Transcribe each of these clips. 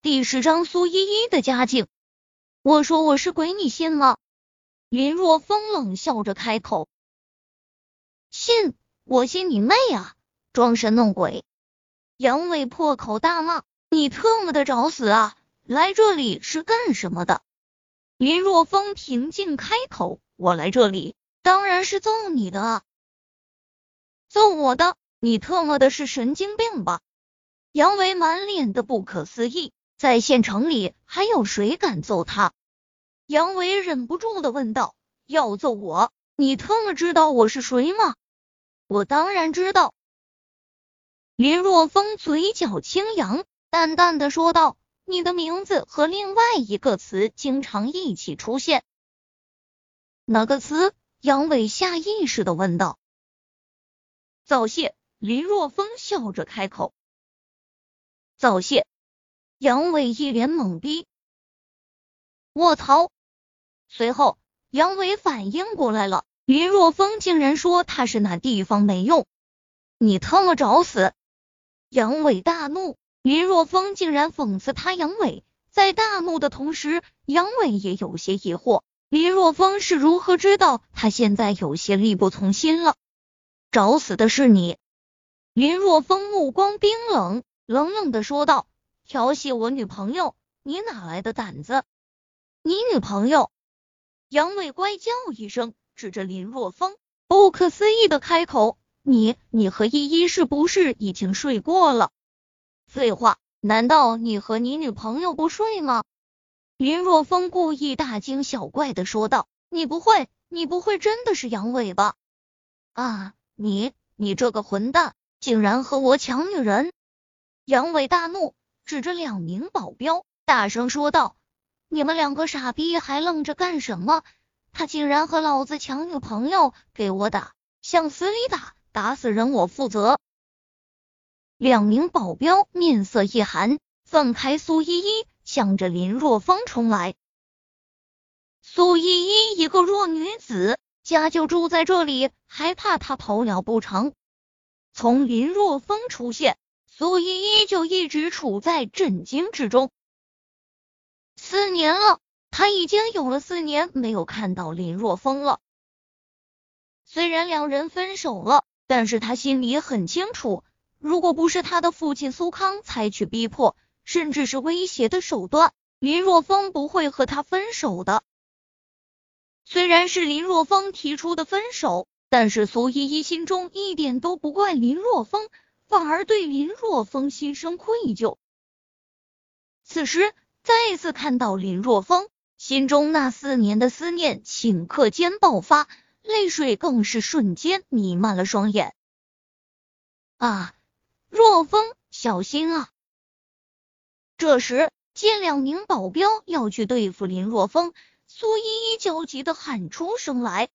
第十章苏依依的家境。我说我是鬼，你信吗？林若风冷笑着开口。信？我信你妹啊！装神弄鬼！杨伟破口大骂：“你特么的找死啊！来这里是干什么的？”林若风平静开口：“我来这里当然是揍你的啊！揍我的？你特么的是神经病吧？”杨伟满脸的不可思议，在县城里还有谁敢揍他？杨伟忍不住的问道：“要揍我？你特么知道我是谁吗？”我当然知道。林若风嘴角轻扬，淡淡的说道：“你的名字和另外一个词经常一起出现。”哪个词？杨伟下意识的问道。早泄。林若风笑着开口。早泄。杨伟一脸懵逼。卧槽！随后，杨伟反应过来了。林若风竟然说他是那地方没用，你他妈找死！杨伟大怒，林若风竟然讽刺他。杨伟在大怒的同时，杨伟也有些疑惑，林若风是如何知道他现在有些力不从心了？找死的是你！林若风目光冰冷，冷冷的说道：“调戏我女朋友，你哪来的胆子？你女朋友？”杨伟怪叫一声。指着林若风，不可思议的开口：“你，你和依依是不是已经睡过了？”废话，难道你和你女朋友不睡吗？林若风故意大惊小怪的说道：“你不会，你不会真的是杨伟吧？啊，你，你这个混蛋，竟然和我抢女人！”杨伟大怒，指着两名保镖，大声说道：“你们两个傻逼，还愣着干什么？”他竟然和老子抢女朋友，给我打，向死里打，打死人我负责。两名保镖面色一寒，放开苏依依，向着林若风冲来。苏依依一个弱女子，家就住在这里，还怕他跑了不成？从林若风出现，苏依依就一直处在震惊之中。四年了。他已经有了四年没有看到林若风了。虽然两人分手了，但是他心里很清楚，如果不是他的父亲苏康采取逼迫甚至是威胁的手段，林若风不会和他分手的。虽然是林若风提出的分手，但是苏依依心中一点都不怪林若风，反而对林若风心生愧疚。此时再次看到林若风。心中那四年的思念顷刻间爆发，泪水更是瞬间弥漫了双眼。啊，若风，小心啊！这时见两名保镖要去对付林若风，苏依依焦急的喊出声来：“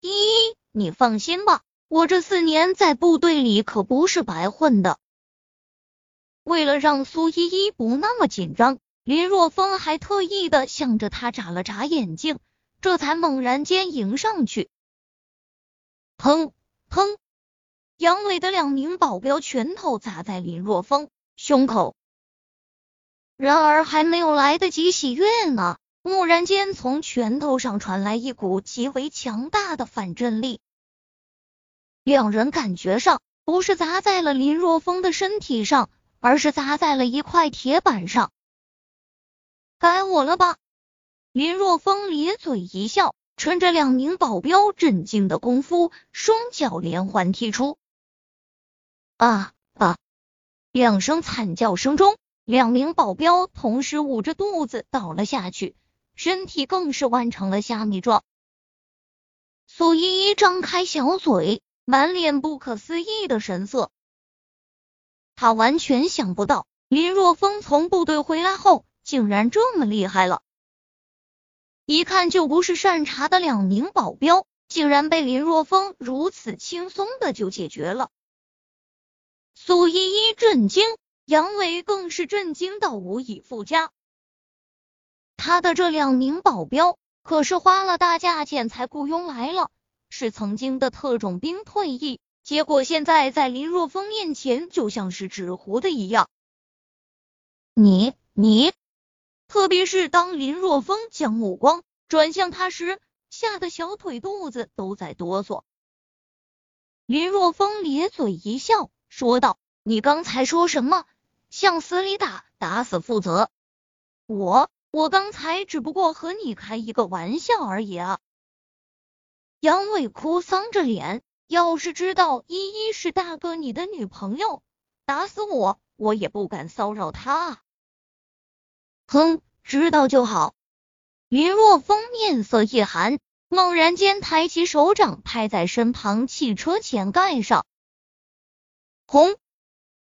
依依，你放心吧，我这四年在部队里可不是白混的。”为了让苏依依不那么紧张。林若风还特意的向着他眨了眨眼睛，这才猛然间迎上去。砰砰！杨伟的两名保镖拳头砸在林若风胸口。然而还没有来得及喜悦呢，蓦然间从拳头上传来一股极为强大的反震力。两人感觉上不是砸在了林若风的身体上，而是砸在了一块铁板上。该我了吧？林若风咧嘴一笑，趁着两名保镖震惊的功夫，双脚连环踢出。啊啊！两声惨叫声中，两名保镖同时捂着肚子倒了下去，身体更是弯成了虾米状。苏依依张开小嘴，满脸不可思议的神色。他完全想不到，林若风从部队回来后。竟然这么厉害了！一看就不是善茬的两名保镖，竟然被林若风如此轻松的就解决了。苏依依震惊，杨伟更是震惊到无以复加。他的这两名保镖可是花了大价钱才雇佣来了，是曾经的特种兵退役，结果现在在林若风面前就像是纸糊的一样。你你，特别是当林若风将目光转向他时，吓得小腿肚子都在哆嗦。林若风咧嘴一笑，说道：“你刚才说什么？向死里打，打死负责。我我刚才只不过和你开一个玩笑而已啊。”杨伟哭丧着脸，要是知道依依是大哥你的女朋友，打死我我也不敢骚扰她啊。哼，知道就好。林若风面色一寒，猛然间抬起手掌拍在身旁汽车前盖上，轰！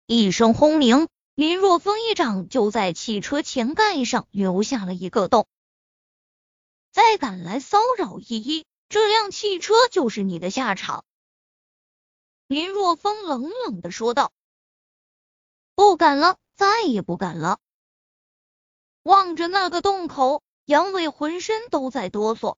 一声轰鸣，林若风一掌就在汽车前盖上留下了一个洞。再敢来骚扰依依，这辆汽车就是你的下场。林若风冷冷的说道：“不敢了，再也不敢了。”望着那个洞口，杨伟浑身都在哆嗦。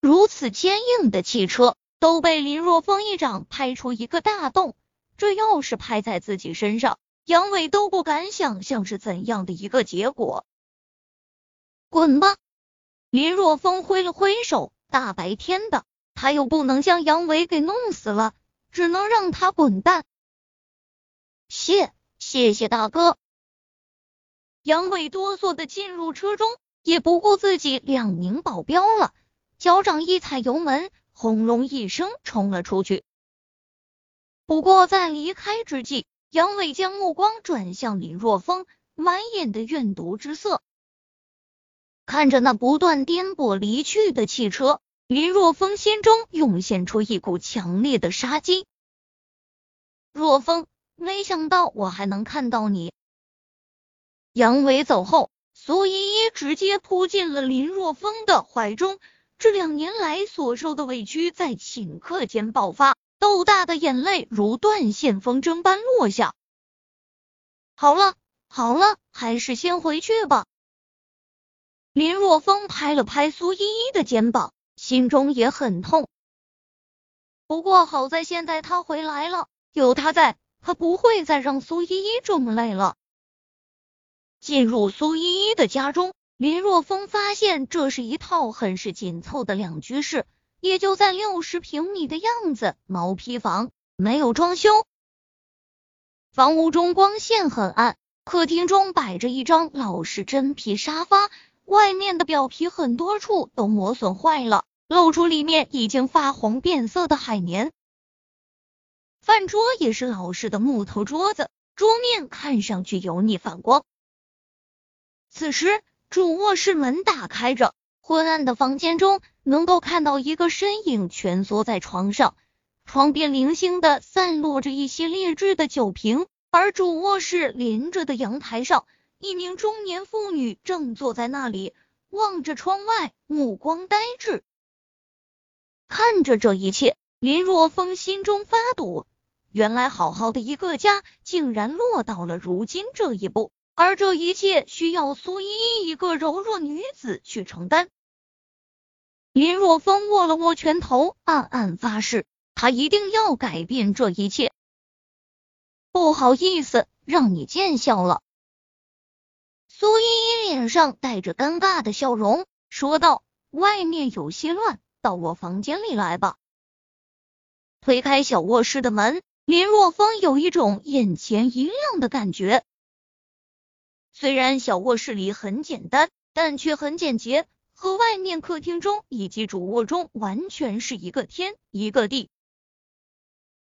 如此坚硬的汽车都被林若风一掌拍出一个大洞，这要是拍在自己身上，杨伟都不敢想象是怎样的一个结果。滚吧！林若风挥了挥手，大白天的，他又不能将杨伟给弄死了，只能让他滚蛋。谢谢谢大哥。杨伟哆嗦的进入车中，也不顾自己两名保镖了，脚掌一踩油门，轰隆一声冲了出去。不过在离开之际，杨伟将目光转向林若风，满眼的怨毒之色。看着那不断颠簸离去的汽车，林若风心中涌现出一股强烈的杀机。若风，没想到我还能看到你。杨伟走后，苏依依直接扑进了林若风的怀中。这两年来所受的委屈在顷刻间爆发，豆大的眼泪如断线风筝般落下。好了好了，还是先回去吧。林若风拍了拍苏依依的肩膀，心中也很痛。不过好在现在他回来了，有他在，他不会再让苏依依这么累了。进入苏依依的家中，林若风发现这是一套很是紧凑的两居室，也就在六十平米的样子，毛坯房，没有装修。房屋中光线很暗，客厅中摆着一张老式真皮沙发，外面的表皮很多处都磨损坏了，露出里面已经发黄变色的海绵。饭桌也是老式的木头桌子，桌面看上去油腻反光。此时，主卧室门打开着，昏暗的房间中能够看到一个身影蜷缩在床上，床边零星的散落着一些劣质的酒瓶，而主卧室连着的阳台上，一名中年妇女正坐在那里，望着窗外，目光呆滞。看着这一切，林若风心中发堵，原来好好的一个家，竟然落到了如今这一步。而这一切需要苏依依一个柔弱女子去承担。林若风握了握拳头，暗暗发誓，他一定要改变这一切。不好意思，让你见笑了。苏依依脸上带着尴尬的笑容，说道：“外面有些乱，到我房间里来吧。”推开小卧室的门，林若风有一种眼前一亮的感觉。虽然小卧室里很简单，但却很简洁，和外面客厅中以及主卧中完全是一个天一个地。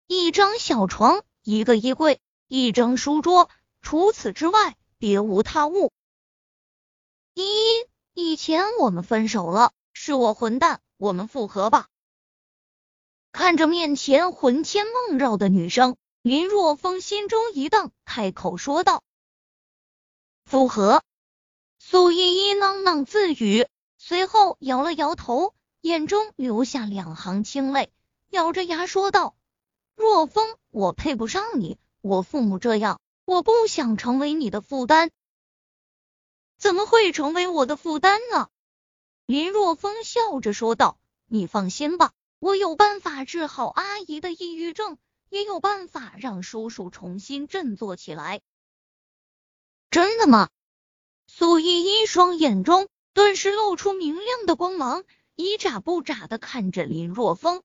一张小床，一个衣柜，一张书桌，除此之外别无他物。依依，以前我们分手了，是我混蛋，我们复合吧。看着面前魂牵梦绕的女生，林若风心中一荡，开口说道。复合，苏依依囔囔自语，随后摇了摇头，眼中流下两行清泪，咬着牙说道：“若风，我配不上你，我父母这样，我不想成为你的负担。”怎么会成为我的负担呢？林若风笑着说道：“你放心吧，我有办法治好阿姨的抑郁症，也有办法让叔叔重新振作起来。”真的吗？苏依依双眼中顿时露出明亮的光芒，一眨不眨的看着林若风。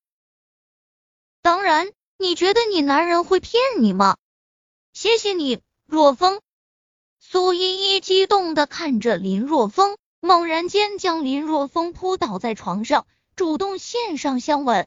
当然，你觉得你男人会骗你吗？谢谢你，若风。苏依依激动的看着林若风，猛然间将林若风扑倒在床上，主动献上香吻。